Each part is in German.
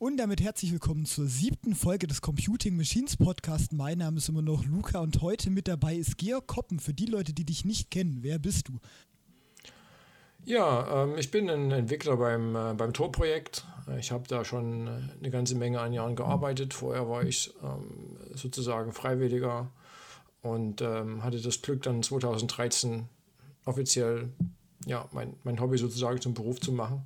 Und damit herzlich willkommen zur siebten Folge des Computing Machines Podcast. Mein Name ist immer noch Luca und heute mit dabei ist Georg Koppen. Für die Leute, die dich nicht kennen, wer bist du? Ja, ähm, ich bin ein Entwickler beim, äh, beim Tor-Projekt. Ich habe da schon äh, eine ganze Menge an Jahren gearbeitet. Vorher war ich ähm, sozusagen Freiwilliger und ähm, hatte das Glück, dann 2013 offiziell ja, mein, mein Hobby sozusagen zum Beruf zu machen.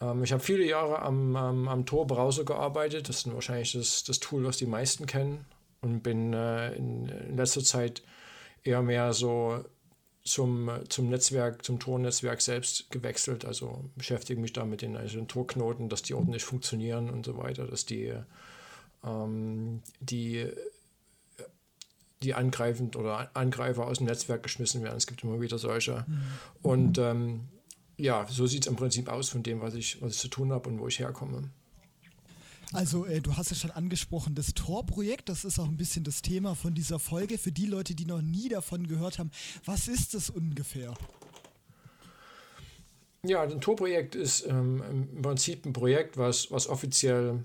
Ähm, ich habe viele Jahre am, am, am Tor-Browser gearbeitet. Das ist wahrscheinlich das, das Tool, was die meisten kennen. Und bin äh, in, in, letzter Zeit eher mehr so zum, zum Netzwerk, zum Tor-Netzwerk selbst gewechselt. Also beschäftige mich da mit den, also den Torknoten, dass die ordentlich funktionieren und so weiter, dass die, ähm, die die angreifend oder Angreifer aus dem Netzwerk geschmissen werden. Es gibt immer wieder solche. Mhm. Und ähm, ja, so sieht es im Prinzip aus von dem, was ich, was ich zu tun habe und wo ich herkomme. Also, äh, du hast ja schon angesprochen, das Tor-Projekt, das ist auch ein bisschen das Thema von dieser Folge. Für die Leute, die noch nie davon gehört haben, was ist das ungefähr? Ja, ein Tor-Projekt ist ähm, im Prinzip ein Projekt, was, was offiziell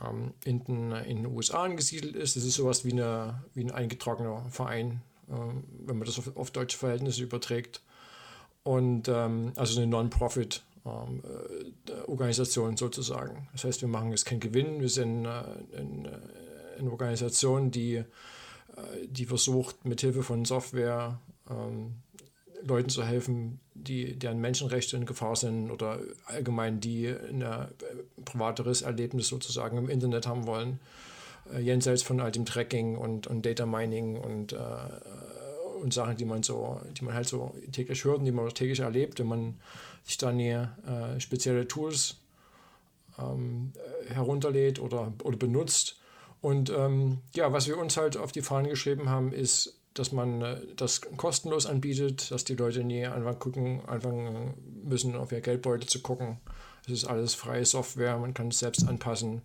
ähm, in, den, in, den, USA angesiedelt ist. Das ist sowas wie, eine, wie ein eingetragener Verein, äh, wenn man das auf, auf deutsche Verhältnisse überträgt und ähm, also eine Non-Profit-Organisation ähm, äh, sozusagen. Das heißt, wir machen jetzt keinen Gewinn, wir sind äh, äh, eine Organisation, die, äh, die versucht, mithilfe von Software ähm, Leuten zu helfen, die, deren Menschenrechte in Gefahr sind oder allgemein die ein äh, privateres Erlebnis sozusagen im Internet haben wollen, äh, jenseits von all dem Tracking und, und Data Mining und und Sachen, die man so, die man halt so täglich hört und die man täglich erlebt, wenn man sich dann hier äh, spezielle Tools ähm, herunterlädt oder, oder benutzt. Und ähm, ja, was wir uns halt auf die Fahnen geschrieben haben, ist, dass man äh, das kostenlos anbietet, dass die Leute nie einfach gucken, anfangen müssen, auf ihr Geldbeutel zu gucken. Es ist alles freie Software, man kann es selbst anpassen,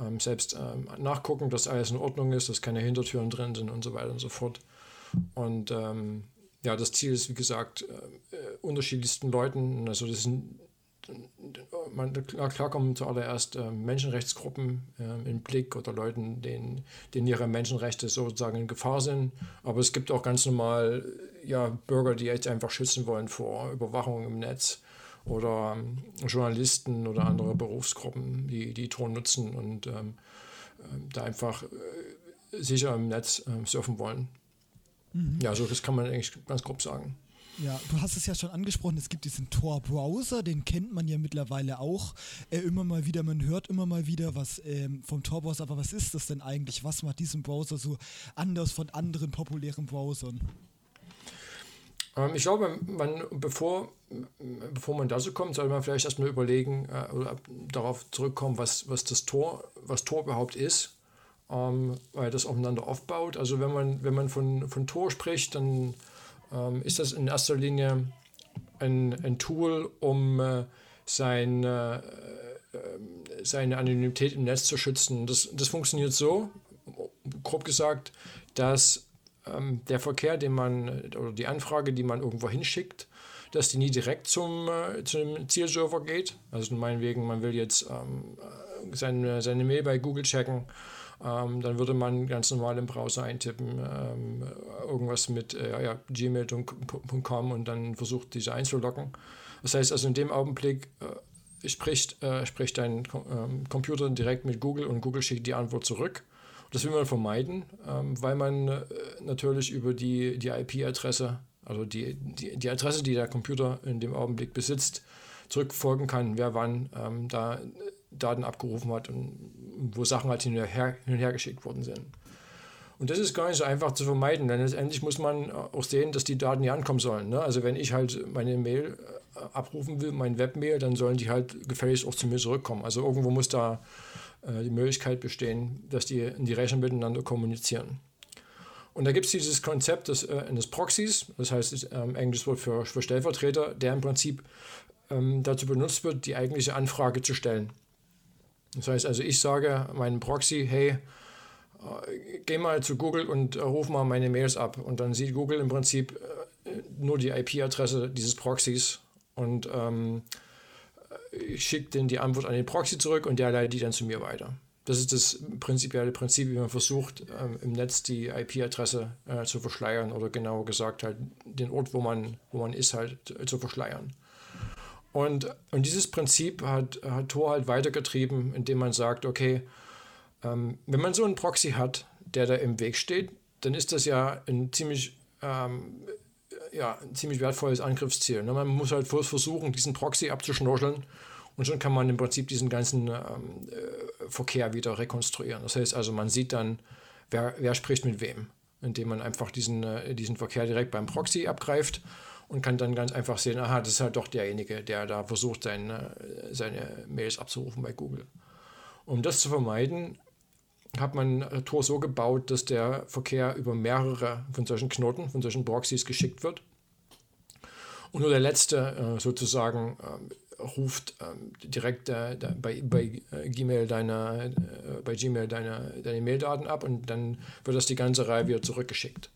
ähm, selbst ähm, nachgucken, dass alles in Ordnung ist, dass keine Hintertüren drin sind und so weiter und so fort. Und ähm, ja, das Ziel ist, wie gesagt, äh, unterschiedlichsten Leuten, also das sind man, klar, kommen zuallererst äh, Menschenrechtsgruppen äh, in Blick oder Leuten, denen, denen ihre Menschenrechte sozusagen in Gefahr sind. Aber es gibt auch ganz normal ja, Bürger, die jetzt einfach schützen wollen vor Überwachung im Netz oder ähm, Journalisten oder andere Berufsgruppen, die die Ton nutzen und ähm, äh, da einfach äh, sicher im Netz äh, surfen wollen. Mhm. Ja, so das kann man eigentlich ganz grob sagen. Ja, du hast es ja schon angesprochen, es gibt diesen Tor-Browser, den kennt man ja mittlerweile auch. Äh, immer mal wieder, man hört immer mal wieder was ähm, vom Tor-Browser, aber was ist das denn eigentlich? Was macht diesen Browser so anders von anderen populären Browsern? Ähm, ich glaube, man, bevor, bevor man dazu kommt, sollte man vielleicht erstmal überlegen äh, oder darauf zurückkommen, was, was das Tor, was Tor überhaupt ist ähm, weil das aufeinander aufbaut. Also wenn man, wenn man von, von Tor spricht, dann ähm, ist das in erster Linie ein, ein Tool, um äh, sein, äh, seine Anonymität im Netz zu schützen. Das, das funktioniert so, grob gesagt, dass ähm, der Verkehr, den man oder die Anfrage, die man irgendwo hinschickt, dass die nie direkt zum, äh, zum Zielserver geht. Also meinetwegen, man will jetzt ähm, seine, seine Mail bei Google checken ähm, dann würde man ganz normal im Browser eintippen, ähm, irgendwas mit äh, ja, gmail.com und dann versucht, diese einzulocken. Das heißt also, in dem Augenblick äh, spricht, äh, spricht dein ähm, Computer direkt mit Google und Google schickt die Antwort zurück. Das will man vermeiden, ähm, weil man äh, natürlich über die, die IP-Adresse, also die, die, die Adresse, die der Computer in dem Augenblick besitzt, zurückfolgen kann, wer wann ähm, da Daten abgerufen hat und wo Sachen halt hin und, her, hin und her geschickt worden sind. Und das ist gar nicht so einfach zu vermeiden, denn letztendlich muss man auch sehen, dass die Daten hier ankommen sollen. Ne? Also wenn ich halt meine Mail äh, abrufen will, mein Webmail, dann sollen die halt gefälligst auch zu mir zurückkommen. Also irgendwo muss da äh, die Möglichkeit bestehen, dass die in die Rechner miteinander kommunizieren. Und da gibt es dieses Konzept des, äh, des Proxys, das heißt das, ähm, englisches Wort für, für Stellvertreter, der im Prinzip ähm, dazu benutzt wird, die eigentliche Anfrage zu stellen. Das heißt also, ich sage meinem Proxy, hey, äh, geh mal zu Google und äh, ruf mal meine Mails ab. Und dann sieht Google im Prinzip äh, nur die IP-Adresse dieses Proxys und ähm, ich schicke dann die Antwort an den Proxy zurück und der leitet die dann zu mir weiter. Das ist das prinzipielle Prinzip, wie man versucht, ähm, im Netz die IP-Adresse äh, zu verschleiern oder genauer gesagt halt den Ort, wo man, wo man ist, halt zu verschleiern. Und, und dieses Prinzip hat, hat Tor halt weitergetrieben, indem man sagt, okay, ähm, wenn man so einen Proxy hat, der da im Weg steht, dann ist das ja ein ziemlich, ähm, ja, ein ziemlich wertvolles Angriffsziel. Ne? Man muss halt versuchen, diesen Proxy abzuschnorcheln und schon kann man im Prinzip diesen ganzen ähm, äh, Verkehr wieder rekonstruieren. Das heißt also, man sieht dann, wer, wer spricht mit wem, indem man einfach diesen, äh, diesen Verkehr direkt beim Proxy abgreift und kann dann ganz einfach sehen, aha, das ist halt doch derjenige, der da versucht, seine, seine Mails abzurufen bei Google. Um das zu vermeiden, hat man Tor so gebaut, dass der Verkehr über mehrere von solchen Knoten, von solchen Proxys geschickt wird. Und nur der letzte äh, sozusagen äh, ruft äh, direkt bei, bei Gmail deine, bei Gmail deine, deine Maildaten ab und dann wird das die ganze Reihe wieder zurückgeschickt.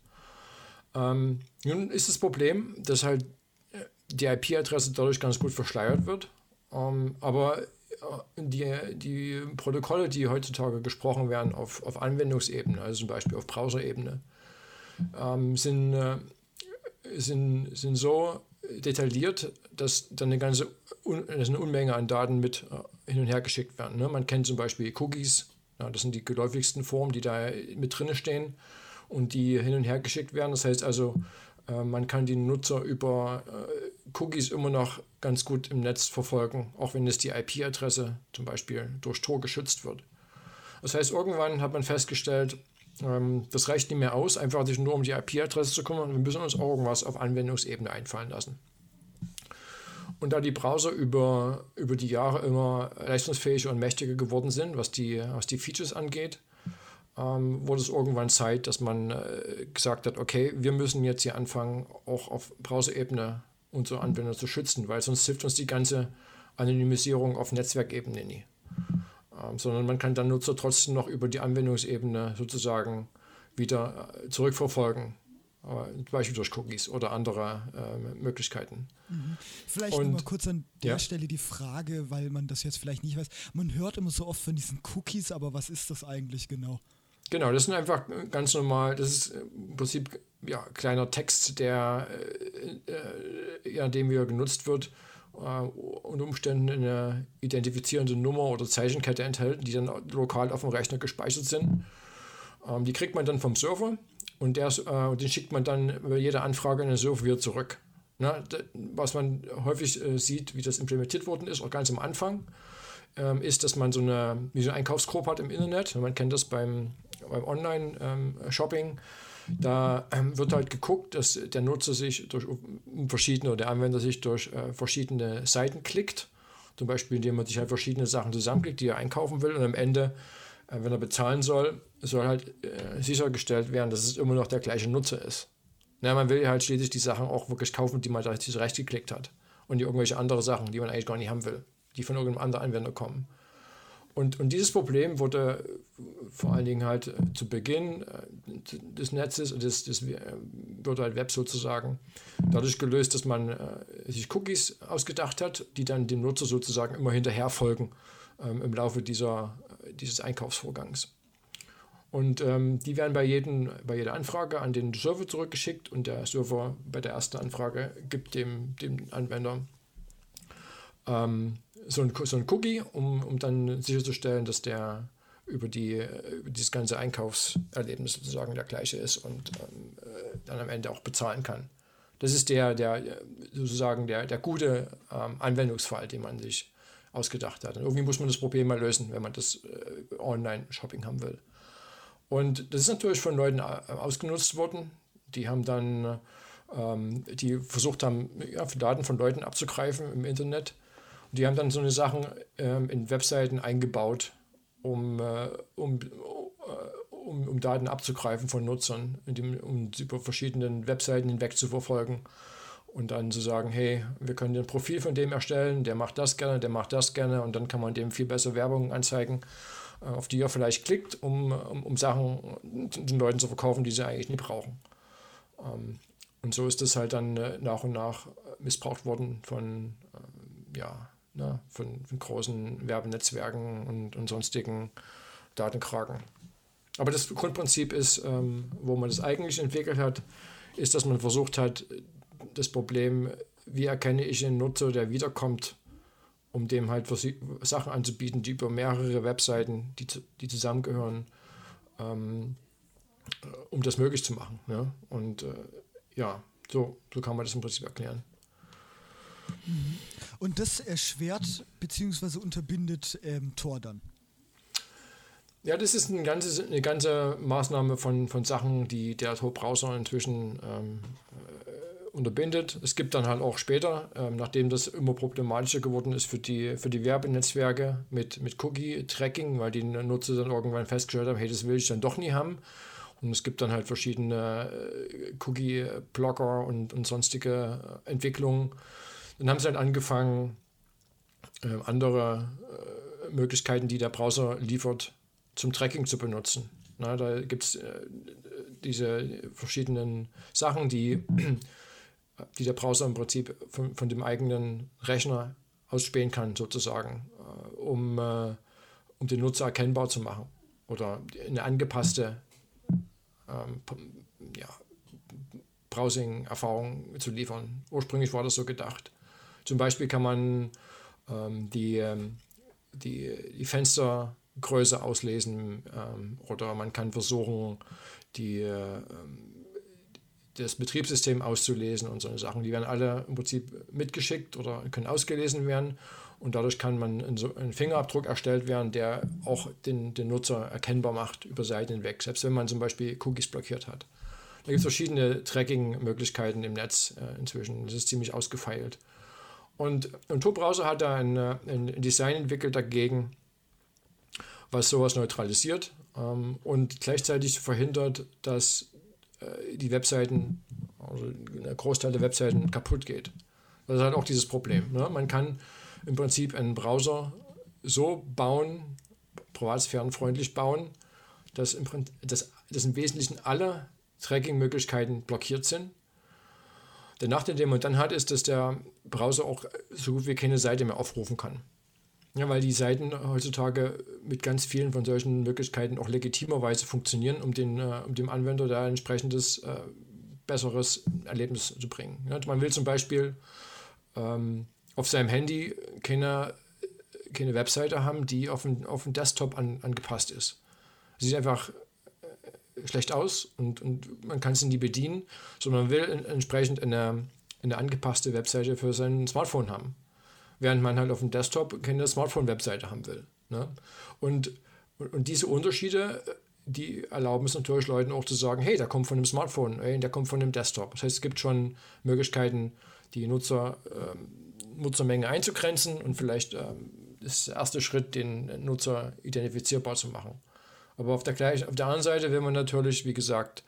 Ähm, nun ist das Problem, dass halt äh, die IP-Adresse dadurch ganz gut verschleiert wird. Ähm, aber äh, die, die Protokolle, die heutzutage gesprochen werden auf, auf Anwendungsebene, also zum Beispiel auf Browser-Ebene, ähm, sind, äh, sind, sind so detailliert, dass dann eine ganze dass eine Unmenge an Daten mit äh, hin und her geschickt werden. Ne? Man kennt zum Beispiel Cookies, ja, das sind die geläufigsten Formen, die da mit drin stehen und die hin und her geschickt werden. Das heißt also, äh, man kann die Nutzer über äh, Cookies immer noch ganz gut im Netz verfolgen, auch wenn es die IP-Adresse zum Beispiel durch Tor geschützt wird. Das heißt, irgendwann hat man festgestellt, ähm, das reicht nicht mehr aus, einfach sich nur um die IP-Adresse zu kümmern. Wir müssen uns auch irgendwas auf Anwendungsebene einfallen lassen. Und da die Browser über, über die Jahre immer leistungsfähiger und mächtiger geworden sind, was die, was die Features angeht, ähm, wurde es irgendwann Zeit, dass man äh, gesagt hat, okay, wir müssen jetzt hier anfangen, auch auf Browser-Ebene unsere Anwender zu schützen, weil sonst hilft uns die ganze Anonymisierung auf Netzwerkebene nie. Ähm, sondern man kann dann Nutzer trotzdem noch über die Anwendungsebene sozusagen wieder äh, zurückverfolgen. Äh, zum Beispiel durch Cookies oder andere äh, Möglichkeiten. Mhm. Vielleicht nochmal kurz an der ja? Stelle die Frage, weil man das jetzt vielleicht nicht weiß. Man hört immer so oft von diesen Cookies, aber was ist das eigentlich genau? Genau, das sind einfach ganz normal, das ist im Prinzip ja, kleiner Text, der äh, äh, ja, dem wieder genutzt wird, äh, unter Umständen eine identifizierende Nummer oder Zeichenkette enthält, die dann lokal auf dem Rechner gespeichert sind. Ähm, die kriegt man dann vom Server und der, äh, den schickt man dann bei jeder Anfrage an den Server wieder zurück. Na, was man häufig äh, sieht, wie das implementiert worden ist, auch ganz am Anfang, ähm, ist, dass man so eine, wie so eine Einkaufsgruppe hat im Internet. Man kennt das beim beim Online-Shopping. Ähm, da ähm, wird halt geguckt, dass der Nutzer sich durch verschiedene oder der Anwender sich durch äh, verschiedene Seiten klickt. Zum Beispiel, indem man sich halt verschiedene Sachen zusammenklickt, die er einkaufen will. Und am Ende, äh, wenn er bezahlen soll, soll halt äh, sichergestellt werden, dass es immer noch der gleiche Nutzer ist. Ja, man will halt schließlich die Sachen auch wirklich kaufen, die man sich rechtgeklickt hat. Und die irgendwelche andere Sachen, die man eigentlich gar nicht haben will, die von irgendeinem anderen Anwender kommen. Und, und dieses Problem wurde vor allen Dingen halt äh, zu Beginn äh, des Netzes, des, des äh, Virtual Web sozusagen, dadurch gelöst, dass man sich Cookies ausgedacht hat, die dann dem Nutzer sozusagen immer hinterher folgen ähm, im Laufe dieser, dieses Einkaufsvorgangs. Und ähm, die werden bei, jedem, bei jeder Anfrage an den Server zurückgeschickt und der Server bei der ersten Anfrage gibt dem, dem Anwender ähm, so ein, so ein Cookie, um, um dann sicherzustellen, dass der über, die, über dieses ganze Einkaufserlebnis sozusagen der gleiche ist und ähm, äh, dann am Ende auch bezahlen kann. Das ist der, der sozusagen der, der gute ähm, Anwendungsfall, den man sich ausgedacht hat. Und irgendwie muss man das Problem mal lösen, wenn man das äh, Online-Shopping haben will. Und das ist natürlich von Leuten äh, ausgenutzt worden. Die haben dann, ähm, die versucht haben, ja, Daten von Leuten abzugreifen im Internet die haben dann so eine Sachen ähm, in Webseiten eingebaut, um, äh, um, äh, um, um, Daten abzugreifen von Nutzern, dem, um über verschiedene Webseiten hinweg zu verfolgen und dann zu sagen, hey, wir können ein Profil von dem erstellen, der macht das gerne, der macht das gerne und dann kann man dem viel besser Werbung anzeigen, äh, auf die er vielleicht klickt, um, um, um Sachen den Leuten zu verkaufen, die sie eigentlich nicht brauchen. Ähm, und so ist das halt dann äh, nach und nach missbraucht worden von, ähm, ja, ne, von, von, großen Werbenetzwerken und, und sonstigen Datenkraken. Aber das Grundprinzip ist, ähm, wo man das eigentlich entwickelt hat, ist, dass man versucht hat, das Problem, wie erkenne ich einen Nutzer, der wiederkommt, um dem halt Sachen anzubieten, die über mehrere Webseiten, die, die zusammengehören, ähm, um das möglich zu machen. Ja? Und äh, ja, so, so kann man das im Prinzip erklären. Und das erschwert bzw. unterbindet ähm, Tor dann? Ja, das ist ein ganzes, eine ganze Maßnahme von, von Sachen, die der Tor-Browser inzwischen ähm, äh, unterbindet. Es gibt dann halt auch später, ähm, nachdem das immer problematischer geworden ist für die, für die Werbenetzwerke mit, mit Cookie-Tracking, weil die Nutzer dann irgendwann festgestellt haben, hey, das will ich dann doch nie haben. Und es gibt dann halt verschiedene äh, Cookie-Blocker und, und sonstige Entwicklungen. Dann haben sie halt angefangen, äh, andere äh, Möglichkeiten, die der Browser liefert, zum Tracking zu benutzen. Na, da gibt es äh, diese verschiedenen Sachen, die, die der Browser im Prinzip von, von dem eigenen Rechner ausspähen kann, sozusagen, äh, um, äh, um den Nutzer erkennbar zu machen oder eine angepasste ähm, ja, Browsing-Erfahrung zu liefern. Ursprünglich war das so gedacht. Zum Beispiel kann man ähm, die, ähm, die, die Fenster Größe auslesen ähm, oder man kann versuchen, die, äh, das Betriebssystem auszulesen und so Sachen. Die werden alle im Prinzip mitgeschickt oder können ausgelesen werden und dadurch kann man ein, so ein Fingerabdruck erstellt werden, der auch den, den Nutzer erkennbar macht über Seiten hinweg, selbst wenn man zum Beispiel Cookies blockiert hat. Da gibt es verschiedene Tracking-Möglichkeiten im Netz äh, inzwischen. Das ist ziemlich ausgefeilt. Und, und Tor-Browser hat da ein, äh, ein Design entwickelt dagegen, was sowas neutralisiert ähm, und gleichzeitig verhindert, dass äh, die Webseiten, also ein Großteil der Webseiten kaputt geht. Das ist halt auch dieses Problem. Ne? Man kann im Prinzip einen Browser so bauen, privatsphärenfreundlich bauen, dass im, dass, dass im Wesentlichen alle Tracking-Möglichkeiten blockiert sind. Der Nachteil, den man dann hat, ist, dass der Browser auch so gut wie keine Seite mehr aufrufen kann. Ja, weil die Seiten heutzutage mit ganz vielen von solchen Möglichkeiten auch legitimerweise funktionieren, um, den, äh, um dem Anwender da ein entsprechendes äh, besseres Erlebnis zu bringen. Ja, man will zum Beispiel ähm, auf seinem Handy keine, keine Webseite haben, die auf den, auf den Desktop an, angepasst ist. Sieht einfach schlecht aus und, und man kann es nie bedienen, sondern man will entsprechend eine, eine angepasste Webseite für sein Smartphone haben während man halt auf dem Desktop keine Smartphone-Webseite haben will. Ne? Und, und diese Unterschiede, die erlauben es natürlich Leuten auch zu sagen, hey, der kommt von einem Smartphone, hey, der kommt von einem Desktop. Das heißt, es gibt schon Möglichkeiten, die Nutzer, äh, Nutzermenge einzugrenzen und vielleicht äh, ist der erste Schritt, den Nutzer identifizierbar zu machen. Aber auf der, gleich, auf der anderen Seite will man natürlich, wie gesagt,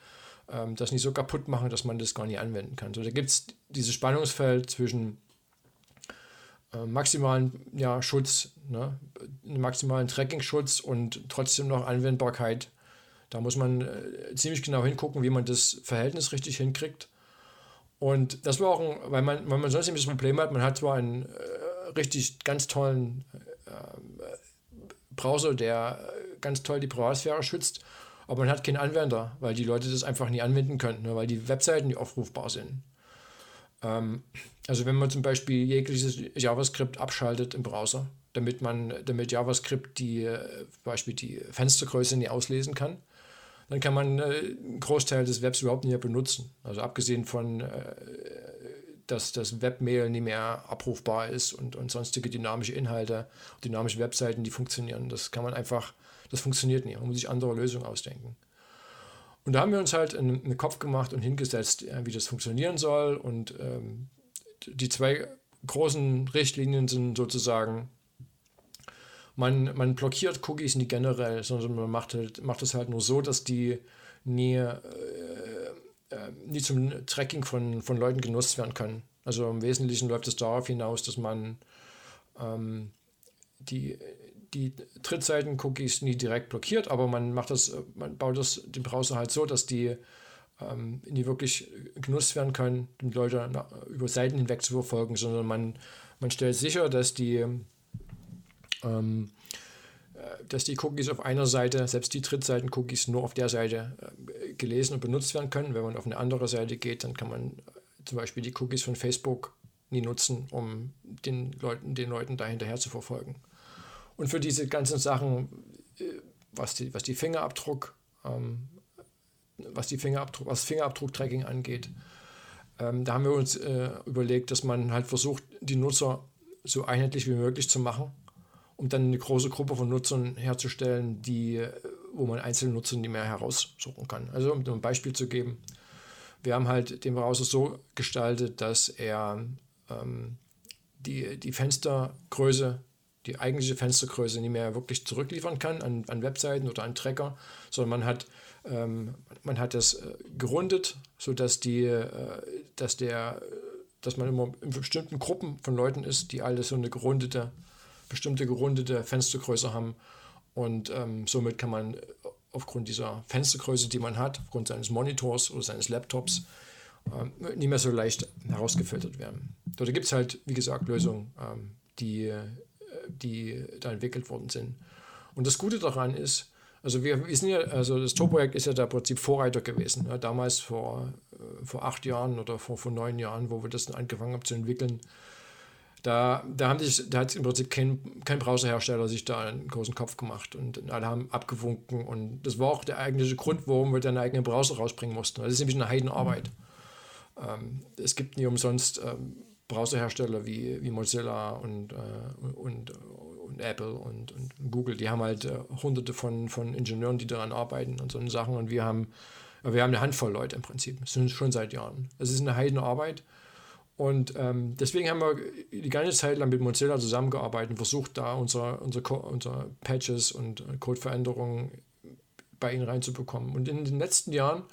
ähm, das nicht so kaputt machen, dass man das gar nicht anwenden kann. So, da gibt es dieses Spannungsfeld zwischen äh, maximalen ja, Schutz, ne? maximalen Tracking-Schutz und trotzdem noch Anwendbarkeit. Da muss man äh, ziemlich genau hingucken, wie man das Verhältnis richtig hinkriegt. Und das war auch ein, weil man, weil man sonst nämlich das Problem hat, man hat zwar einen äh, richtig ganz tollen äh, Browser, der ganz toll die Privatsphäre schützt, aber man hat keinen Anwender, weil die Leute das einfach nie anwenden können, ne? weil die Webseiten nicht aufrufbar sind. Ähm, also wenn man zum Beispiel jegliches JavaScript abschaltet im Browser, damit man, damit JavaScript die, äh, Beispiel die Fenstergröße nicht auslesen kann, dann kann man äh, einen Großteil des Webs überhaupt nicht mehr benutzen. Also abgesehen von, äh, dass das Webmail nicht mehr abrufbar ist und, und sonstige dynamische Inhalte, dynamische Webseiten, die funktionieren. Das kann man einfach, das funktioniert nicht. Man muss sich andere Lösungen ausdenken. Und da haben wir uns halt einen, Kopf gemacht und hingesetzt, wie das funktionieren soll. Und ähm, die zwei großen Richtlinien sind sozusagen, man, man blockiert Cookies nicht generell, sondern man macht, halt, macht es halt nur so, dass die nie, äh, äh, nie zum Tracking von, von Leuten genutzt werden können. Also im Wesentlichen läuft es darauf hinaus, dass man ähm, die, die Drittseiten-Cookies nie direkt blockiert, aber man macht das, man baut das, den Browser halt so, dass die ähm, nie wirklich genutzt werden können, um Leute über Seiten hinweg zu verfolgen, sondern man Man stellt sicher, dass die, ähm, äh, dass die Cookies auf einer Seite, selbst die Drittseiten-Cookies, nur auf der Seite äh, gelesen und benutzt werden können. Wenn man auf eine andere Seite geht, dann kann man zum Beispiel die Cookies von Facebook nie nutzen, um den Leuten, den Leuten da hinterher zu verfolgen. Und für diese ganzen Sachen, äh, was die, was die Fingerabdruck, ähm, was die Fingerabdruck, was Fingerabdruck-Tracking angeht, ähm, da haben wir uns äh, überlegt, dass man halt versucht, die Nutzer so einheitlich wie möglich zu machen, um dann eine große Gruppe von Nutzern herzustellen, die, äh, wo man einzelne Nutzer nicht mehr heraussuchen kann. Also um ein Beispiel zu geben, wir haben halt den Browser so gestaltet, dass er ähm, die, die Fenstergröße, die eigentliche Fenstergröße nicht mehr wirklich zurückliefern kann an, an Webseiten oder an Tracker, sondern man hat, ähm, man hat das äh, gerundet, sodass die, äh, dass der, dass man immer in bestimmten Gruppen von Leuten ist, die alle so eine gerundete, bestimmte gerundete Fenstergröße haben. Und ähm, somit kann man aufgrund dieser Fenstergröße, die man hat, aufgrund seines Monitors oder seines Laptops, ähm, nicht mehr so leicht herausgefiltert werden. Dort gibt es halt, wie gesagt, Lösungen, ähm, die, äh, die da entwickelt worden sind. Und das Gute daran ist, also wir, wir sind ja, also das Tor-Projekt ist ja da im Prinzip Vorreiter gewesen. Ja, damals vor, äh, vor acht Jahren oder vor, vor neun Jahren, wo wir das angefangen haben zu entwickeln, da, da, haben sich, da hat im Prinzip kein, kein Browserhersteller sich da einen großen Kopf gemacht und alle haben abgewunken und das war auch der eigentliche Grund, warum wir dann einen eigenen Browser rausbringen mussten. Das ist nämlich eine Heidenarbeit. Ähm, es gibt nie umsonst ähm, Browserhersteller wie, wie Mozilla und, äh, und, und Apple und, und Google, die haben halt äh, hunderte von, von Ingenieuren, die daran arbeiten und so Sachen und wir haben, wir haben eine Handvoll Leute im Prinzip, schon seit Jahren. Es ist eine Heidenarbeit und ähm, deswegen haben wir die ganze Zeit lang mit Mozilla zusammengearbeitet und versucht, da unsere, unsere, unsere Patches und Codeveränderungen bei ihnen reinzubekommen. Und in den letzten Jahren,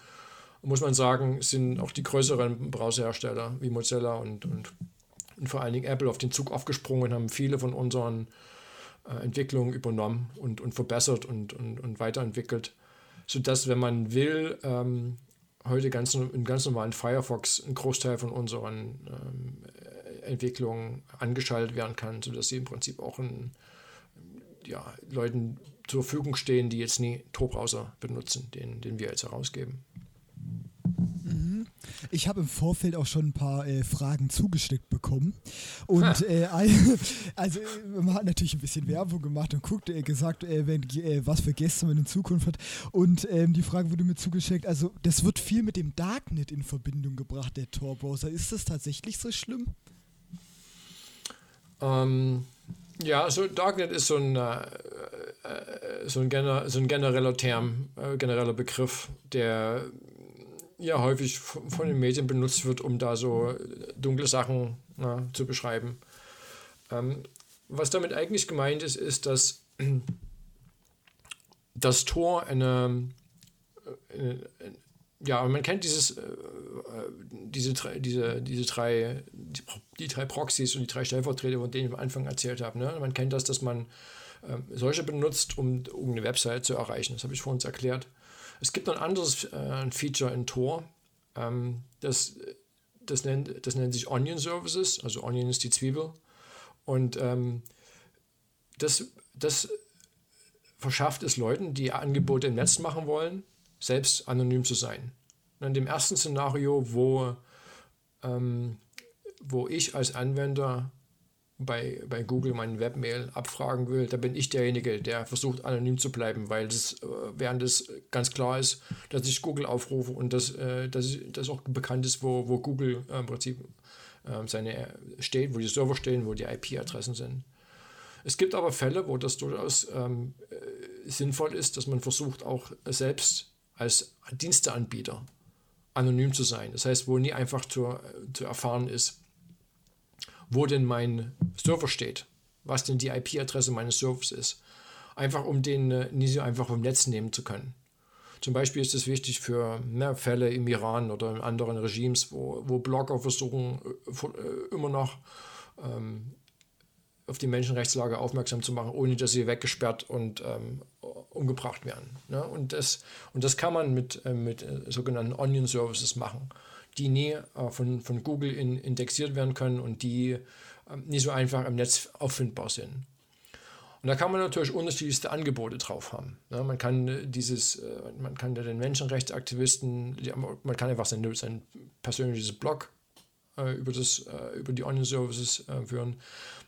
muss man sagen, sind auch die größeren Browserhersteller wie Mozilla und, und, und vor allen Dingen Apple auf den Zug aufgesprungen und haben viele von unseren äh, Entwicklungen übernommen und, und verbessert und, und, und weiterentwickelt, sodass, wenn man will, ähm, heute ganz, in ganz normalen Firefox ein Großteil von unseren ähm, Entwicklungen angeschaltet werden kann, sodass sie im Prinzip auch in, ja, Leuten zur Verfügung stehen, die jetzt nie Tor-Browser benutzen, den, den wir jetzt herausgeben. Ich habe im Vorfeld auch schon ein paar äh, Fragen zugesteckt bekommen. Und äh, also man hat natürlich ein bisschen Werbung gemacht und guckt, äh, gesagt, äh, wenn, äh, was für Gäste man in Zukunft hat. Und ähm, die Frage wurde mir zugeschickt, also das wird viel mit dem Darknet in Verbindung gebracht, der Tor-Browser. Ist das tatsächlich so schlimm? Ähm, ja, so Darknet ist so ein, äh, so ein, gener so ein genereller Term, genereller Begriff, der ja häufig von den Medien benutzt wird, um da so dunkle Sachen na, zu beschreiben. Ähm, was damit eigentlich gemeint ist, ist, dass das Tor eine, eine äh, ja, man kennt dieses, äh, diese, diese, diese drei, die, die, drei Proxys und die drei Stellvertreter, von denen ich am Anfang erzählt habe. Ne? Man kennt das, dass man äh, solche benutzt, um, um eine Website zu erreichen. Das habe ich vor uns erklärt. Es gibt noch ein anderes äh, Feature in Tor, ähm, das, das, nennt, das nennt sich Onion Services, also Onion ist die Zwiebel. Und ähm, das, das verschafft es Leuten, die Angebote im Netz machen wollen, selbst anonym zu sein. Und in dem ersten Szenario, wo, ähm, wo ich als Anwender bei, bei Google meinen Webmail abfragen will, da bin ich derjenige, der versucht anonym zu bleiben, weil das, äh, während es ganz klar ist, dass ich Google aufrufe und dass, äh, dass das auch bekannt ist, wo, wo Google äh, im Prinzip äh, seine steht, wo die Server stehen, wo die IP-Adressen sind. Es gibt aber Fälle, wo das durchaus ähm, äh, sinnvoll ist, dass man versucht, auch selbst als Diensteanbieter anonym zu sein. Das heißt, wo nie einfach zu, zu erfahren ist, wo denn mein Server steht, was denn die IP-Adresse meines Servers ist. Einfach um den äh, nie so einfach vom Netz nehmen zu können. Zum Beispiel ist es wichtig für ne, Fälle im Iran oder in anderen Regimes, wo, wo Blogger versuchen, äh, äh, immer noch ähm, auf die Menschenrechtslage aufmerksam zu machen, ohne dass sie weggesperrt und ähm, umgebracht werden. Ne? Und, das, und das kann man mit, äh, mit sogenannten Onion Services machen die nie äh, von, von Google in, indexiert werden können und die ähm, nicht so einfach im Netz auffindbar sind. Und da kann man natürlich unterschiedlichste Angebote drauf haben. Ja, man kann äh, dieses, äh, man kann den Menschenrechtsaktivisten, man kann einfach sein, sein persönliches Blog äh, über, das, äh, über die Online-Services äh, führen.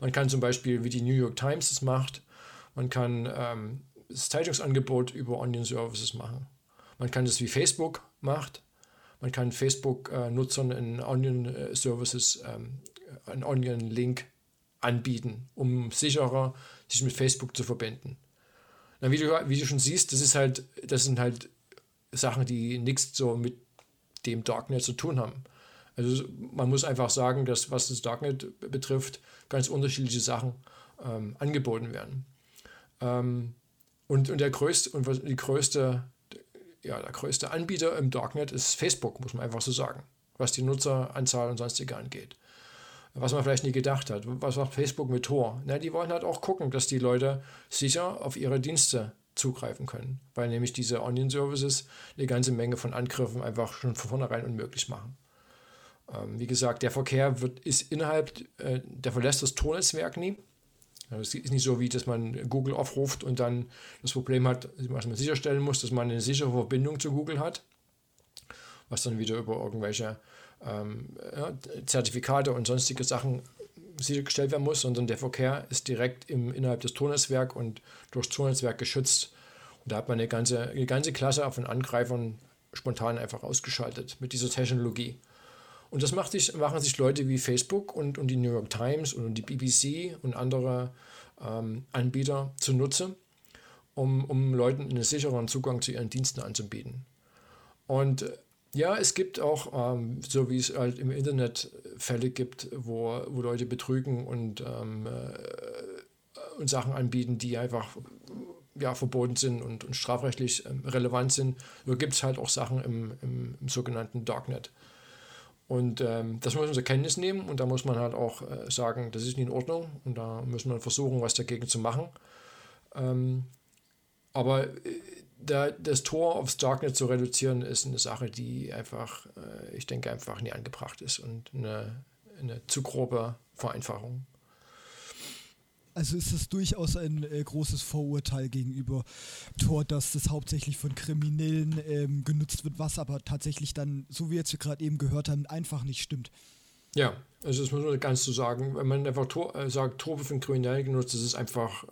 Man kann zum Beispiel, wie die New York Times das macht, man kann ähm, das Zeitungsangebot über Onion-Services machen. Man kann das wie Facebook macht. Man kann Facebook-Nutzern in Onion-Services ähm, einen Onion-Link anbieten, um sicherer sich mit Facebook zu verbinden. Na, wie, du, wie du schon siehst, das ist halt, das sind halt Sachen, die nichts so mit dem Darknet zu tun haben. Also man muss einfach sagen, dass was das Darknet betrifft, ganz unterschiedliche Sachen ähm, angeboten werden. Ähm, und, und der größte und die größte, ja, der größte Anbieter im Darknet ist Facebook, muss man einfach so sagen, was die Nutzeranzahl und sonstige angeht. Was man vielleicht nie gedacht hat. Was macht Facebook mit Tor? Na, die wollen halt auch gucken, dass die Leute sicher auf ihre Dienste zugreifen können, weil nämlich diese Onion-Services eine ganze Menge von Angriffen einfach schon von vornherein unmöglich machen. Ähm, wie gesagt, der Verkehr wird, ist innerhalb, äh, der verlässt das Tor-Netzwerk nie. Es ist nicht so, wie dass man Google aufruft und dann das Problem hat, was man sicherstellen muss, dass man eine sichere Verbindung zu Google hat, was dann wieder über irgendwelche ähm, ja, Zertifikate und sonstige Sachen sichergestellt werden muss, sondern der Verkehr ist direkt im, innerhalb des Tornetzwerks und durchs Tornetzwerk geschützt. Und da hat man eine ganze, eine ganze Klasse von Angreifern spontan einfach ausgeschaltet mit dieser Technologie. Und das macht sich, machen sich Leute wie Facebook und, und die New York Times und die BBC und andere ähm, Anbieter zunutze, um, um Leuten einen sicheren Zugang zu ihren Diensten anzubieten. Und äh, ja, es gibt auch, ähm, so wie es halt im Internet Fälle gibt, wo, wo Leute betrügen und, ähm, äh, und Sachen anbieten, die einfach ja, verboten sind und, und strafrechtlich ähm, relevant sind. So gibt es halt auch Sachen im, im, im sogenannten Darknet. Und ähm, das muss man zur Kenntnis nehmen und da muss man halt auch äh, sagen, das ist nicht in Ordnung und da muss man versuchen, was dagegen zu machen. Ähm, aber äh, da, das Tor aufs Darknet zu reduzieren, ist eine Sache, die einfach, äh, ich denke, einfach nie angebracht ist und eine, eine zu grobe Vereinfachung. Also ist es durchaus ein äh, großes Vorurteil gegenüber Tor, dass das hauptsächlich von Kriminellen ähm, genutzt wird, was aber tatsächlich dann, so wie jetzt wir gerade eben gehört haben, einfach nicht stimmt. Ja, also das muss man ganz so sagen. Wenn man einfach Tor, äh, sagt, Tor wird von Kriminellen genutzt, das ist einfach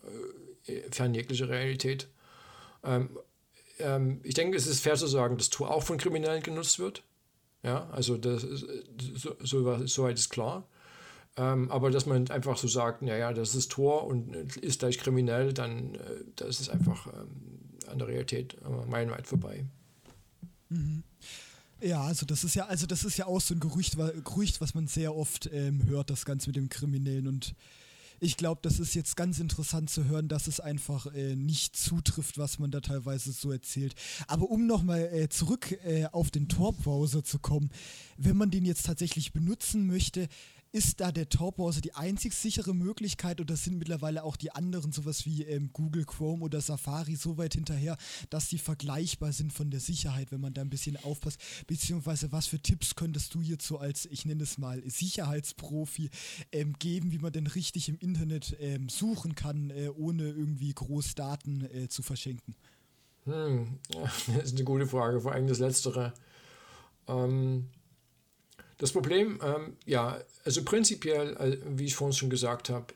äh, fern jegliche Realität. Ähm, ähm, ich denke, es ist fair zu sagen, dass Tor auch von Kriminellen genutzt wird. Ja, also das ist, so, so, so weit ist klar. Ähm, aber dass man einfach so sagt, naja, das ist Tor und ist gleich kriminell, dann äh, das ist einfach ähm, an der Realität äh, meilenweit vorbei. Mhm. Ja, also das ist ja, also das ist ja auch so ein Gerücht, Gerücht was man sehr oft ähm, hört, das Ganze mit dem Kriminellen und ich glaube, das ist jetzt ganz interessant zu hören, dass es einfach äh, nicht zutrifft, was man da teilweise so erzählt. Aber um nochmal äh, zurück äh, auf den Tor-Browser zu kommen, wenn man den jetzt tatsächlich benutzen möchte, ist da der Tor-Browser die einzig sichere Möglichkeit oder sind mittlerweile auch die anderen, sowas wie ähm, Google Chrome oder Safari, so weit hinterher, dass sie vergleichbar sind von der Sicherheit, wenn man da ein bisschen aufpasst? Beziehungsweise was für Tipps könntest du jetzt so als, ich nenne es mal, Sicherheitsprofi ähm, geben, wie man denn richtig im Internet ähm, suchen kann, äh, ohne irgendwie groß Daten äh, zu verschenken? Hm, das ist eine gute Frage, vor allem das Letztere. Ähm das Problem, ähm, ja, also prinzipiell, äh, wie ich vorhin schon gesagt habe,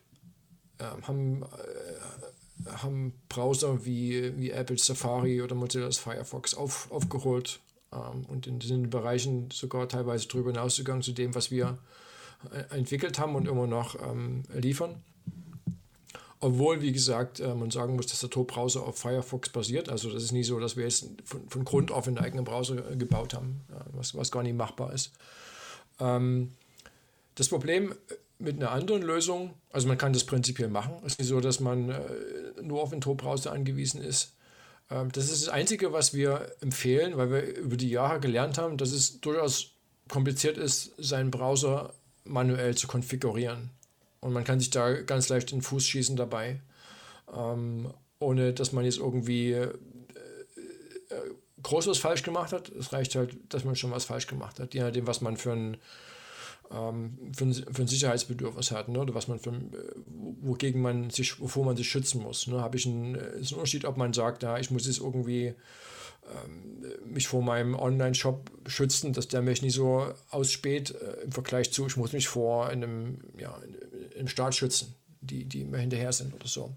äh, haben, äh, haben Browser wie, wie Apple Safari oder Mozilla's Firefox auf, aufgeholt ähm, und in diesen Bereichen sogar teilweise darüber hinausgegangen zu dem, was wir äh, entwickelt haben und immer noch ähm, liefern. Obwohl, wie gesagt, äh, man sagen muss, dass der Tor-Browser auf Firefox basiert. Also das ist nicht so, dass wir jetzt von, von Grund auf einen eigenen Browser äh, gebaut haben, was, was gar nicht machbar ist. Ähm, das Problem mit einer anderen Lösung, also man kann das prinzipiell machen, es ist nicht so, dass man äh, nur auf den Tor-Browser angewiesen ist. Ähm, das ist das Einzige, was wir empfehlen, weil wir über die Jahre gelernt haben, dass es durchaus kompliziert ist, seinen Browser manuell zu konfigurieren. Und man kann sich da ganz leicht in den Fuß schießen dabei, ähm, ohne dass man jetzt irgendwie äh, äh, groß was falsch gemacht hat. Es reicht halt, dass man schon was falsch gemacht hat, je nachdem, was man für ein ähm, für, ein, für ein Sicherheitsbedürfnis hat, ne? oder was man für, wogegen man sich, wovor man sich schützen muss. Ne? Habe ich einen, ist ein Unterschied, ob man sagt, ja, ich muss jetzt irgendwie ähm, mich vor meinem Online-Shop schützen, dass der mich nicht so ausspäht äh, im Vergleich zu, ich muss mich vor einem, ja, einem Staat schützen, die, die mir hinterher sind oder so.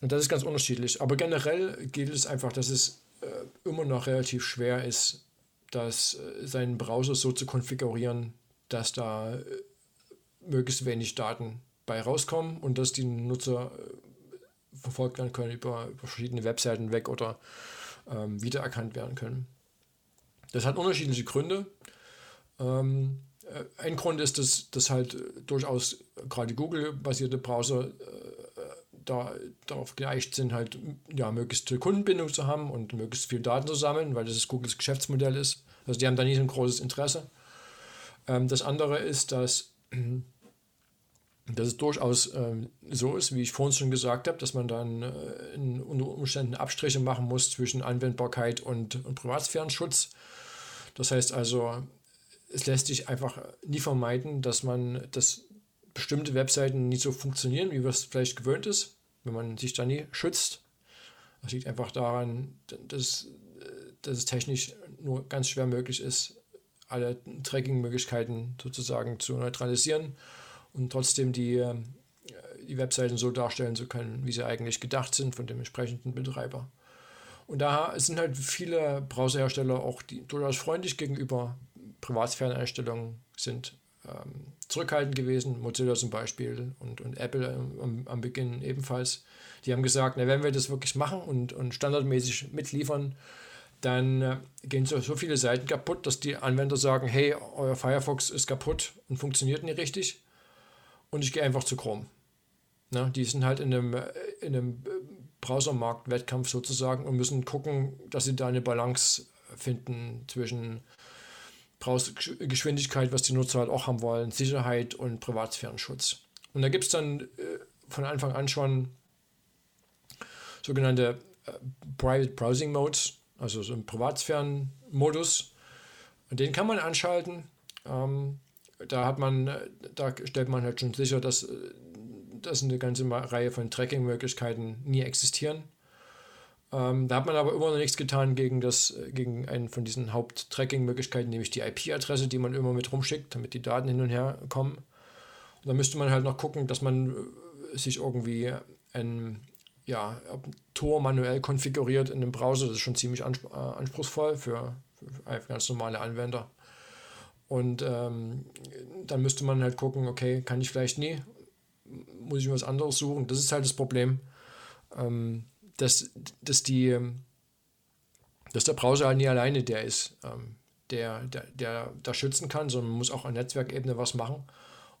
Und das ist ganz unterschiedlich. Aber generell gilt es einfach, dass es äh, immer noch relativ schwer ist, das, äh, seinen Browser so zu konfigurieren, dass da äh, möglichst wenig Daten bei rauskommen und dass die Nutzer äh, verfolgt werden können über, über verschiedene Webseiten weg oder ähm, wiedererkannt werden können. Das hat unterschiedliche Gründe. Ähm, äh, ein Grund ist, dass, dass halt durchaus gerade Google-basierte Browser äh, da, darauf geeicht sind, halt ja, möglichst Kundenbindung zu haben und möglichst viel Daten zu sammeln, weil das ist Googles Geschäftsmodell ist. Also die haben da nicht so ein großes Interesse. Ähm, das andere ist, dass, dass es durchaus ähm, so ist, wie ich vorhin schon gesagt habe, dass man dann äh, in, unter Umständen Abstriche machen muss zwischen Anwendbarkeit und, und Privatsphärenschutz. Das heißt also, es lässt sich einfach nie vermeiden, dass man dass bestimmte Webseiten nicht so funktionieren, wie man es vielleicht gewöhnt ist, wenn man sich da nie schützt. Das liegt einfach daran, dass, dass es technisch nur ganz schwer möglich ist, alle Tracking-Möglichkeiten sozusagen zu neutralisieren und trotzdem die, die Webseiten so darstellen zu können, wie sie eigentlich gedacht sind von dem entsprechenden Betreiber. Und da sind halt viele Browserhersteller auch die durchaus freundlich gegenüber Privatsphäreneinstellungen sind ähm, zurückhaltend gewesen, Mozilla zum Beispiel und, und Apple am, am Beginn ebenfalls. Die haben gesagt, na, wenn wir das wirklich machen und, und standardmäßig mitliefern, dann äh, gehen so, so viele Seiten kaputt, dass die Anwender sagen, hey, euer Firefox ist kaputt und funktioniert nicht richtig und ich gehe einfach zu Chrome. Na, die sind halt in einem, äh, in einem äh, Browsermarkt-Wettkampf sozusagen und müssen gucken, dass sie da eine Balance finden zwischen Geschwindigkeit, was die Nutzer halt auch haben wollen, Sicherheit und Privatsphärenschutz. Und da gibt es dann äh, von Anfang an schon sogenannte äh, Private Browsing Modes, also so ein Privatsphärenmodus. Und den kann man anschalten. Ähm, da hat man, da stellt man halt schon sicher, dass, äh, dass eine ganze Reihe von Tracking-Möglichkeiten nie existieren. Ähm, da hat man aber immer noch nichts getan gegen, das, äh, gegen einen von diesen Haupt-Tracking-Möglichkeiten, nämlich die IP-Adresse, die man immer mit rumschickt, damit die Daten hin und her kommen. Und da müsste man halt noch gucken, dass man äh, sich irgendwie ein, ja, Tor manuell konfiguriert in einem Browser. Das ist schon ziemlich anspr äh, anspruchsvoll für, für ganz normale Anwender. Und ähm, dann müsste man halt gucken, okay, kann ich vielleicht nie, muss ich mir was anderes suchen. Das ist halt das Problem. Ähm, dass, dass, die, dass der Browser nie alleine der ist, ähm, der, der, der da schützen kann, sondern man muss auch an Netzwerkebene was machen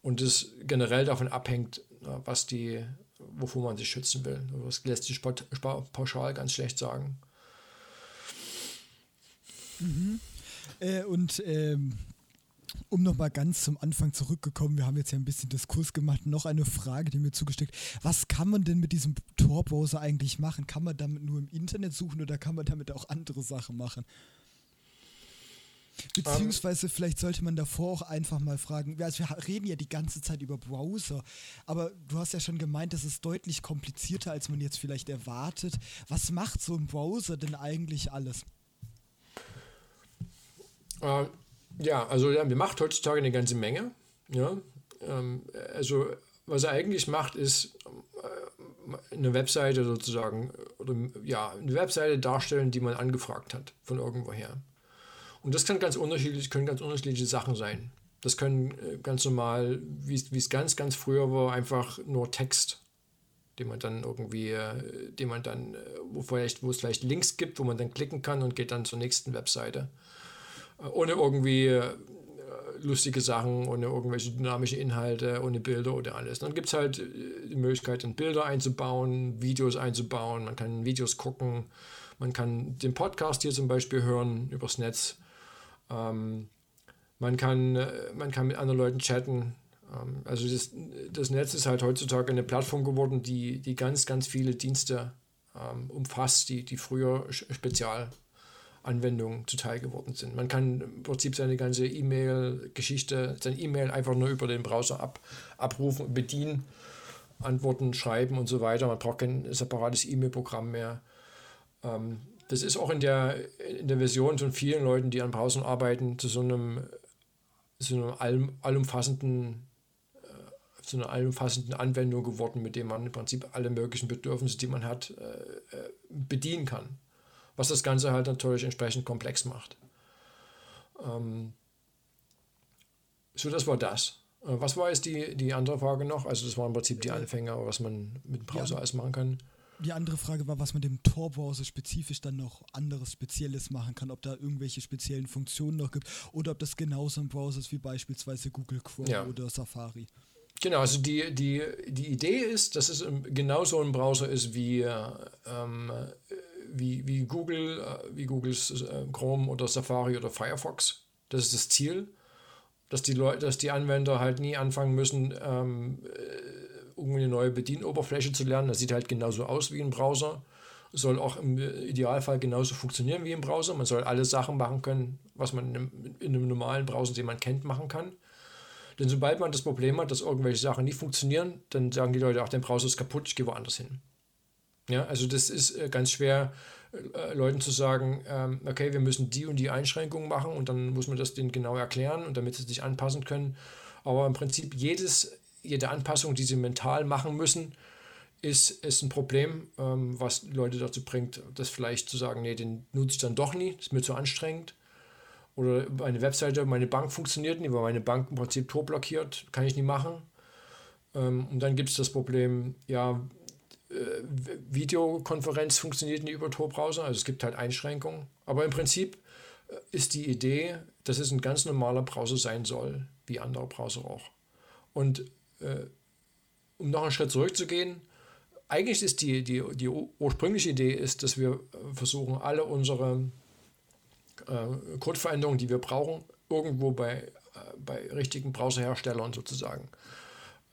und es generell davon abhängt, was die, wovor man sich schützen will. Das lässt sich pauschal ganz schlecht sagen. Mhm. Äh, und ähm, um nochmal ganz zum Anfang zurückgekommen, wir haben jetzt ja ein bisschen Diskurs gemacht, noch eine Frage, die mir zugesteckt. Was kann man denn mit diesem Tor-Browser eigentlich machen? Kann man damit nur im Internet suchen oder kann man damit auch andere Sachen machen? Beziehungsweise um, vielleicht sollte man davor auch einfach mal fragen, also wir reden ja die ganze Zeit über Browser, aber du hast ja schon gemeint, das ist deutlich komplizierter, als man jetzt vielleicht erwartet. Was macht so ein Browser denn eigentlich alles? Äh, ja, also ja, wir macht heutzutage eine ganze Menge. Ja? Ähm, also was er eigentlich macht, ist äh, eine Webseite sozusagen oder ja, eine Webseite darstellen, die man angefragt hat von irgendwoher. Und das kann ganz unterschiedlich, können ganz unterschiedliche Sachen sein. Das können äh, ganz normal, wie es ganz, ganz früher war, einfach nur Text, den man dann irgendwie, äh, den man dann, wo vielleicht, wo es vielleicht Links gibt, wo man dann klicken kann und geht dann zur nächsten Webseite ohne irgendwie äh, lustige Sachen, ohne irgendwelche dynamische Inhalte, ohne Bilder oder alles. Dann gibt es halt äh, die Möglichkeit, Bilder einzubauen, Videos einzubauen, man kann Videos gucken, man kann den Podcast hier zum Beispiel hören übers Netz. Ähm, man, kann, äh, man kann mit anderen Leuten chatten. Ähm, also das, das Netz ist halt heutzutage eine Plattform geworden, die, die ganz, ganz viele Dienste ähm, umfasst, die, die früher spezial Anwendungen zuteil geworden sind. Man kann im Prinzip seine ganze E-Mail-Geschichte, sein E-Mail einfach nur über den Browser ab, abrufen, bedienen, Antworten schreiben und so weiter. Man braucht kein separates E-Mail-Programm mehr. Ähm, das ist auch in der, in der Version von vielen Leuten, die an Browsern arbeiten, zu so einem, so einem allum, allumfassenden äh, zu einer allumfassenden Anwendung geworden, mit dem man im Prinzip alle möglichen Bedürfnisse, die man hat, äh, äh, bedienen kann was das Ganze halt natürlich entsprechend komplex macht. Ähm, so, das war das. Äh, was war jetzt die, die andere Frage noch? Also das war im Prinzip die Anfänger, was man mit dem Browser ja, alles machen kann. Die andere Frage war, was man dem Tor-Browser spezifisch dann noch anderes Spezielles machen kann, ob da irgendwelche speziellen Funktionen noch gibt oder ob das genauso ein Browser ist wie beispielsweise Google Chrome ja. oder Safari. Genau, also die, die, die Idee ist, dass es genauso ein Browser ist wie ähm, wie, wie Google, äh, wie Googles äh, Chrome oder Safari oder Firefox. Das ist das Ziel, dass die Leute, dass die Anwender halt nie anfangen müssen, ähm, äh, irgendwie eine neue Bedienoberfläche zu lernen. Das sieht halt genauso aus wie ein Browser. Soll auch im Idealfall genauso funktionieren wie im Browser. Man soll alle Sachen machen können, was man in einem, in einem normalen Browser, den man kennt, machen kann. Denn sobald man das Problem hat, dass irgendwelche Sachen nicht funktionieren, dann sagen die Leute, auch der Browser ist kaputt, ich gehe woanders hin. Ja, also das ist äh, ganz schwer, äh, Leuten zu sagen, ähm, okay, wir müssen die und die Einschränkungen machen und dann muss man das denen genau erklären und damit sie sich anpassen können. Aber im Prinzip jedes, jede Anpassung, die sie mental machen müssen, ist, ist ein Problem, ähm, was Leute dazu bringt, das vielleicht zu sagen, nee, den nutze ich dann doch nie, ist mir zu anstrengend. Oder meine Webseite, meine Bank funktioniert nicht, weil meine Bank im Prinzip Tor blockiert, kann ich nie machen. Ähm, und dann gibt es das Problem, ja, Videokonferenz funktioniert nicht über Tor-Browser, also es gibt halt Einschränkungen. Aber im Prinzip äh, ist die Idee, dass es ein ganz normaler Browser sein soll, wie andere Browser auch. Und äh, um noch einen Schritt zurückzugehen, eigentlich ist die, die, die ursprüngliche Idee ist, dass wir äh, versuchen, alle unsere äh, Codeveränderungen, die wir brauchen, irgendwo bei, äh, bei richtigen Browserherstellern sozusagen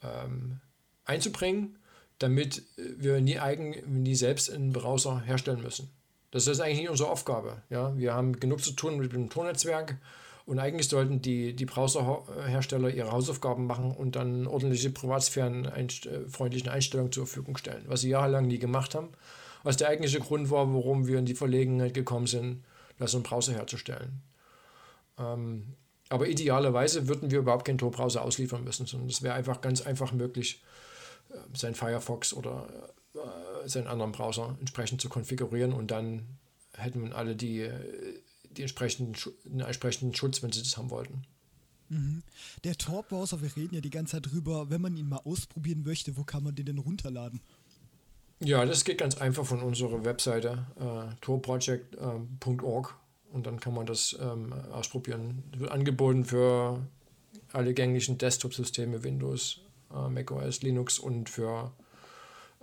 ähm, einzubringen damit wir nie, eigen, nie selbst einen Browser herstellen müssen. Das ist eigentlich nicht unsere Aufgabe. Ja? Wir haben genug zu tun mit dem Tornetzwerk und eigentlich sollten die, die Browserhersteller ihre Hausaufgaben machen und dann ordentliche privatsphärenfreundlichen Einstellungen zur Verfügung stellen, was sie jahrelang nie gemacht haben. Was der eigentliche Grund war, warum wir in die Verlegenheit gekommen sind, das einen Browser herzustellen. Ähm, aber idealerweise würden wir überhaupt keinen Tor-Browser ausliefern müssen, sondern das wäre einfach ganz einfach möglich sein Firefox oder äh, seinen anderen Browser entsprechend zu konfigurieren und dann hätten wir alle die, die entsprechenden, den entsprechenden Schutz, wenn sie das haben wollten. Mhm. Der Tor-Browser, wir reden ja die ganze Zeit drüber, wenn man ihn mal ausprobieren möchte, wo kann man den denn runterladen? Ja, das geht ganz einfach von unserer Webseite äh, torproject.org äh, und dann kann man das ähm, ausprobieren. Wird angeboten für alle gänglichen Desktop-Systeme, Windows, äh, macOS, Linux und für,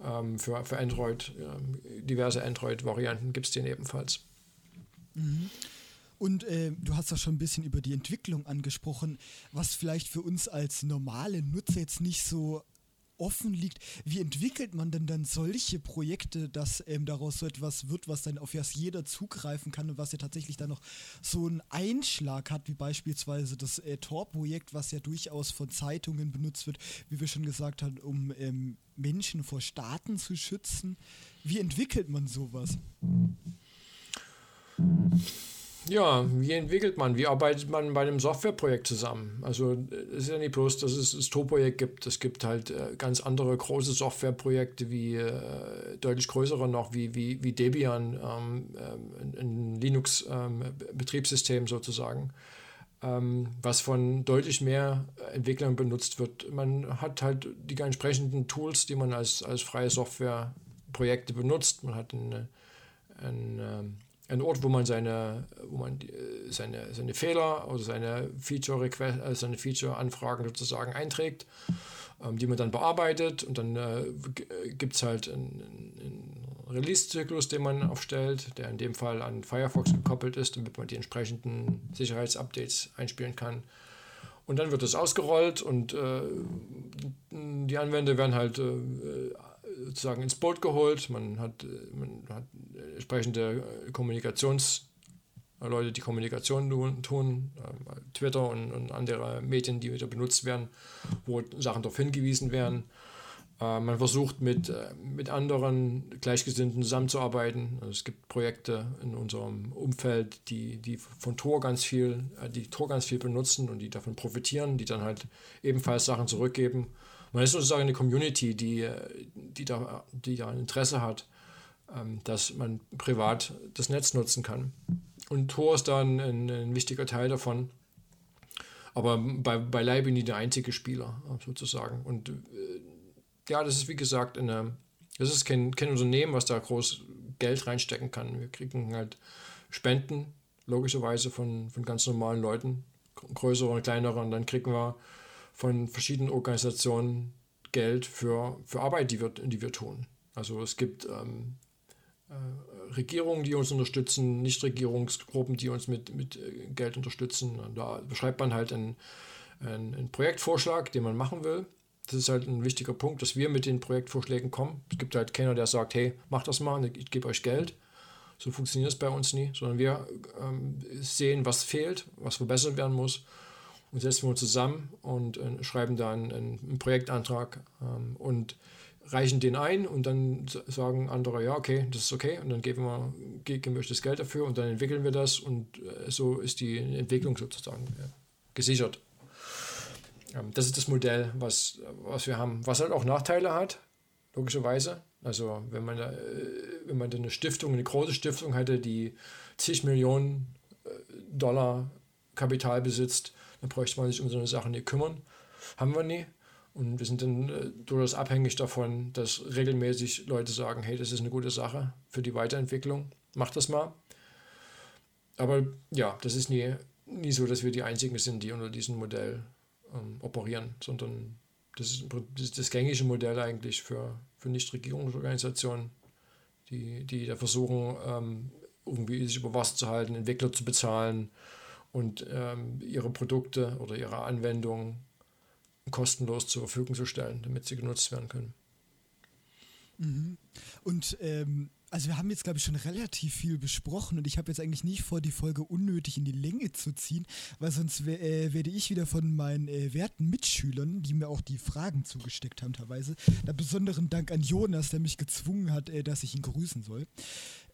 ähm, für, für Android, äh, diverse Android-Varianten gibt es den ebenfalls. Mhm. Und äh, du hast ja schon ein bisschen über die Entwicklung angesprochen, was vielleicht für uns als normale Nutzer jetzt nicht so offen liegt. Wie entwickelt man denn dann solche Projekte, dass ähm, daraus so etwas wird, was dann auf das jeder zugreifen kann und was ja tatsächlich dann noch so einen Einschlag hat, wie beispielsweise das äh, Tor-Projekt, was ja durchaus von Zeitungen benutzt wird, wie wir schon gesagt haben, um ähm, Menschen vor Staaten zu schützen. Wie entwickelt man sowas? Ja, wie entwickelt man? Wie arbeitet man bei einem Softwareprojekt zusammen? Also es ist ja nicht bloß, dass es das Tor-Projekt gibt. Es gibt halt äh, ganz andere große Softwareprojekte, wie äh, deutlich größere noch, wie, wie, wie Debian, ähm, äh, ein Linux-Betriebssystem ähm, sozusagen, ähm, was von deutlich mehr Entwicklern benutzt wird. Man hat halt die entsprechenden Tools, die man als, als freie Softwareprojekte benutzt. Man hat eine, ein, ein Ort, wo man seine, wo man seine, seine Fehler oder seine Feature äh, seine Feature-Anfragen sozusagen einträgt, ähm, die man dann bearbeitet und dann äh, gibt es halt einen, einen Release-Zyklus, den man aufstellt, der in dem Fall an Firefox gekoppelt ist, damit man die entsprechenden Sicherheitsupdates einspielen kann. Und dann wird es ausgerollt und äh, die Anwender werden halt äh, sozusagen ins Boot geholt. Man hat, man hat entsprechende Kommunikationstools Leute, die Kommunikation tun, tun äh, Twitter und, und, andere Medien, die wieder benutzt werden, wo Sachen darauf hingewiesen werden. Äh, man versucht mit, äh, mit anderen Gleichgesinnten zusammenzuarbeiten. Also es gibt Projekte in unserem Umfeld, die, die von Tor ganz viel, äh, die Tor ganz viel benutzen und die davon profitieren, die dann halt ebenfalls Sachen zurückgeben. Man ist sozusagen eine Community, die, die, da, die da ein Interesse hat, ähm, dass man privat das Netz nutzen kann. Und Tor ist dann ein, ein wichtiger Teil davon. Aber bei, beileibe nie der einzige Spieler, sozusagen. Und ja, das ist wie gesagt eine, das ist kein, kein Unternehmen, was da groß Geld reinstecken kann. Wir kriegen halt Spenden, logischerweise von, von ganz normalen Leuten, größere und kleinere, und dann kriegen wir von verschiedenen Organisationen Geld für, für Arbeit, die wir, die wir tun. Also es gibt ähm, äh, Regierungen, die uns unterstützen, Nichtregierungsgruppen, die uns mit, mit äh, Geld unterstützen. Und da beschreibt man halt einen, einen, einen Projektvorschlag, den man machen will das ist halt ein wichtiger Punkt, dass wir mit den Projektvorschlägen kommen. Es gibt halt keiner, der sagt, hey, macht das mal, ich gebe euch Geld. So funktioniert es bei uns nie, sondern wir ähm, sehen, was fehlt, was verbessert werden muss und setzen wir uns zusammen und äh, schreiben dann einen, einen Projektantrag ähm, und reichen den ein und dann sagen andere, ja, okay, das ist okay und dann geben wir gemischtes Geld dafür und dann entwickeln wir das und äh, so ist die Entwicklung sozusagen äh, gesichert. Ähm, das ist das Modell, was, was wir haben, was halt auch Nachteile hat, logischerweise. Also wenn man, da, äh, wenn man eine Stiftung, eine große Stiftung hätte, die zig Millionen äh, Dollar Kapital besitzt, dann bräuchte man sich um so eine Sache nicht kümmern. Haben wir nie. Und wir sind dann äh, durchaus abhängig davon, dass regelmäßig Leute sagen, hey, das ist eine gute Sache für die Weiterentwicklung, mach das mal. Aber ja, das ist nie, nie so, dass wir die Einzigen sind, die unter diesem Modell ähm, operieren, sondern das ist, das ist, das gängige Modell eigentlich für, für Nichtregierungsorganisationen, die, die da versuchen, ähm, irgendwie sich über Wasser zu halten, Entwickler zu bezahlen und ähm, ihre Produkte oder ihre Anwendungen kostenlos zur Verfügung zu stellen, damit sie genutzt werden können. Mhm. Und ähm, also wir haben jetzt, glaube ich, schon relativ viel besprochen und ich habe jetzt eigentlich nicht vor, die Folge unnötig in die Länge zu ziehen, weil sonst äh, werde ich wieder von meinen äh, werten Mitschülern, die mir auch die Fragen zugesteckt haben teilweise, da besonderen Dank an Jonas, der mich gezwungen hat, äh, dass ich ihn grüßen soll.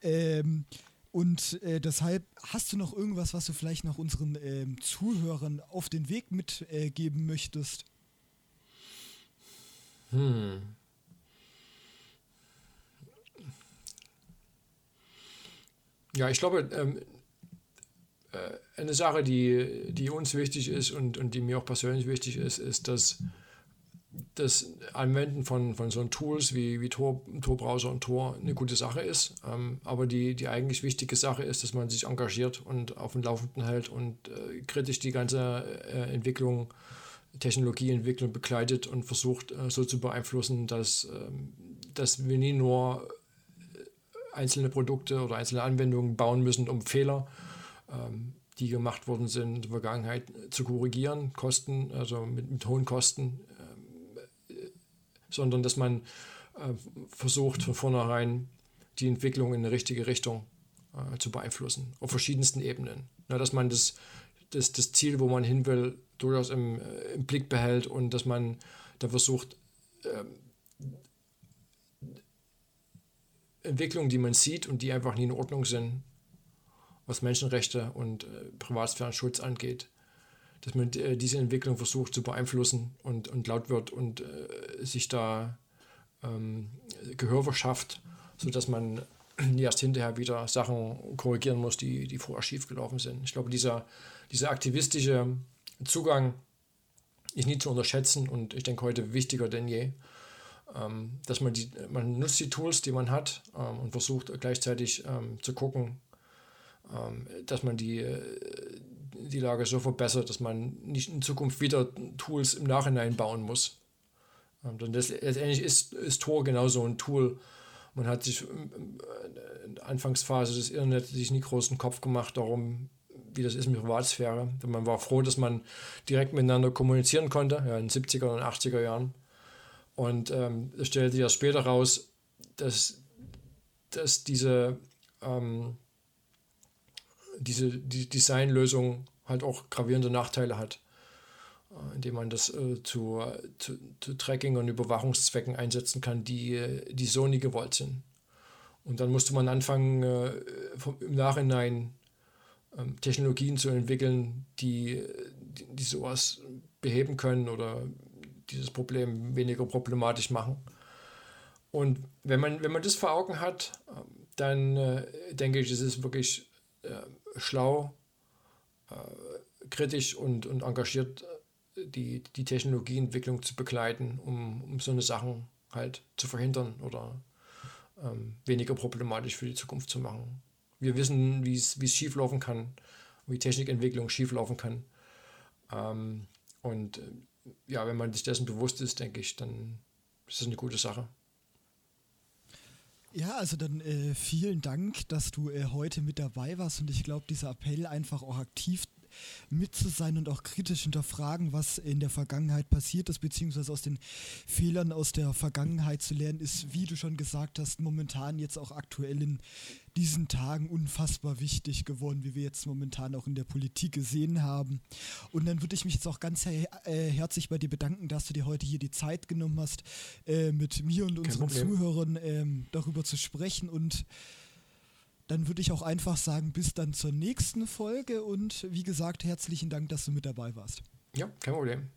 Ähm, und äh, deshalb hast du noch irgendwas, was du vielleicht noch unseren ähm, Zuhörern auf den Weg mitgeben möchtest? Hm. Ja, ich glaube, ähm, äh, eine Sache, die, die uns wichtig ist und, und die mir auch persönlich wichtig ist, ist, dass das Anwenden von, von so Tools wie, wie Tor, Tor-Browser und Tor eine gute Sache ist. Ähm, aber die, die eigentlich wichtige Sache ist, dass man sich engagiert und auf dem Laufenden hält und äh, kritisch die ganze äh, Entwicklung, Technologieentwicklung begleitet und versucht äh, so zu beeinflussen, dass, ähm, dass wir nie nur einzelne Produkte oder einzelne Anwendungen bauen müssen, um Fehler, ähm, die gemacht worden sind in der Vergangenheit, zu korrigieren, Kosten, also mit, mit hohen Kosten, äh, sondern dass man äh, versucht von vornherein die Entwicklung in eine richtige Richtung äh, zu beeinflussen, auf verschiedensten Ebenen. Na, dass man das, das, das Ziel, wo man hin will, durchaus im, äh, im Blick behält und dass man da versucht, ähm, Entwicklungen, die man sieht und die einfach nie in Ordnung sind, was Menschenrechte und äh, Privatsphärenschutz angeht, dass man äh, diese Entwicklung versucht zu beeinflussen und, und laut wird und äh, sich da ähm, Gehör verschafft, sodass man erst hinterher wieder Sachen korrigieren muss, die, die vorher schiefgelaufen sind. Ich glaube, dieser, dieser aktivistische Zugang ist nie zu unterschätzen und ich denke heute wichtiger denn je ähm, dass man die, man nutzt die Tools, die man hat ähm, und versucht gleichzeitig ähm, zu gucken, ähm, dass man die, äh, die Lage so verbessert, dass man nicht in Zukunft wieder Tools im Nachhinein bauen muss. Ähm, das, letztendlich ist, ist Tor genauso ein Tool. Man hat sich in der Anfangsphase des Internets sich nie großen Kopf gemacht darum, wie das ist mit Privatsphäre. Man war froh, dass man direkt miteinander kommunizieren konnte, ja, in den 70er und 80er Jahren. Und ähm, es stellte sich ja später raus, dass, dass diese, ähm, diese die Designlösung halt auch gravierende Nachteile hat, äh, indem man das äh, zu, zu, zu, Tracking- und Überwachungszwecken einsetzen kann, die, die so nie gewollt sind. Und dann musste man anfangen, äh, vom, im Nachhinein ähm, Technologien zu entwickeln, die, die, die sowas beheben können oder dieses Problem weniger problematisch machen. Und wenn man, wenn man das vor Augen hat, ähm, dann äh, denke ich, es ist wirklich äh, schlau, äh, kritisch und, und engagiert äh, die, die Technologieentwicklung zu begleiten, um, um so eine Sachen halt zu verhindern oder ähm, weniger problematisch für die Zukunft zu machen. Wir wissen, wie es schieflaufen kann, wie Technikentwicklung schieflaufen kann. Ähm, und äh, ja, wenn man sich dessen bewusst ist, denke ich, dann ist das eine gute Sache. Ja, also dann äh, vielen Dank, dass du äh, heute mit dabei warst und ich glaube, dieser Appell einfach auch aktiv mit zu sein und auch kritisch hinterfragen, was in der Vergangenheit passiert ist, beziehungsweise aus den Fehlern aus der Vergangenheit zu lernen, ist, wie du schon gesagt hast, momentan jetzt auch aktuell in diesen Tagen unfassbar wichtig geworden, wie wir jetzt momentan auch in der Politik gesehen haben. Und dann würde ich mich jetzt auch ganz her äh, herzlich bei dir bedanken, dass du dir heute hier die Zeit genommen hast, äh, mit mir und unseren Zuhörern äh, darüber zu sprechen und dann würde ich auch einfach sagen, bis dann zur nächsten Folge und wie gesagt, herzlichen Dank, dass du mit dabei warst. Ja, kein Problem.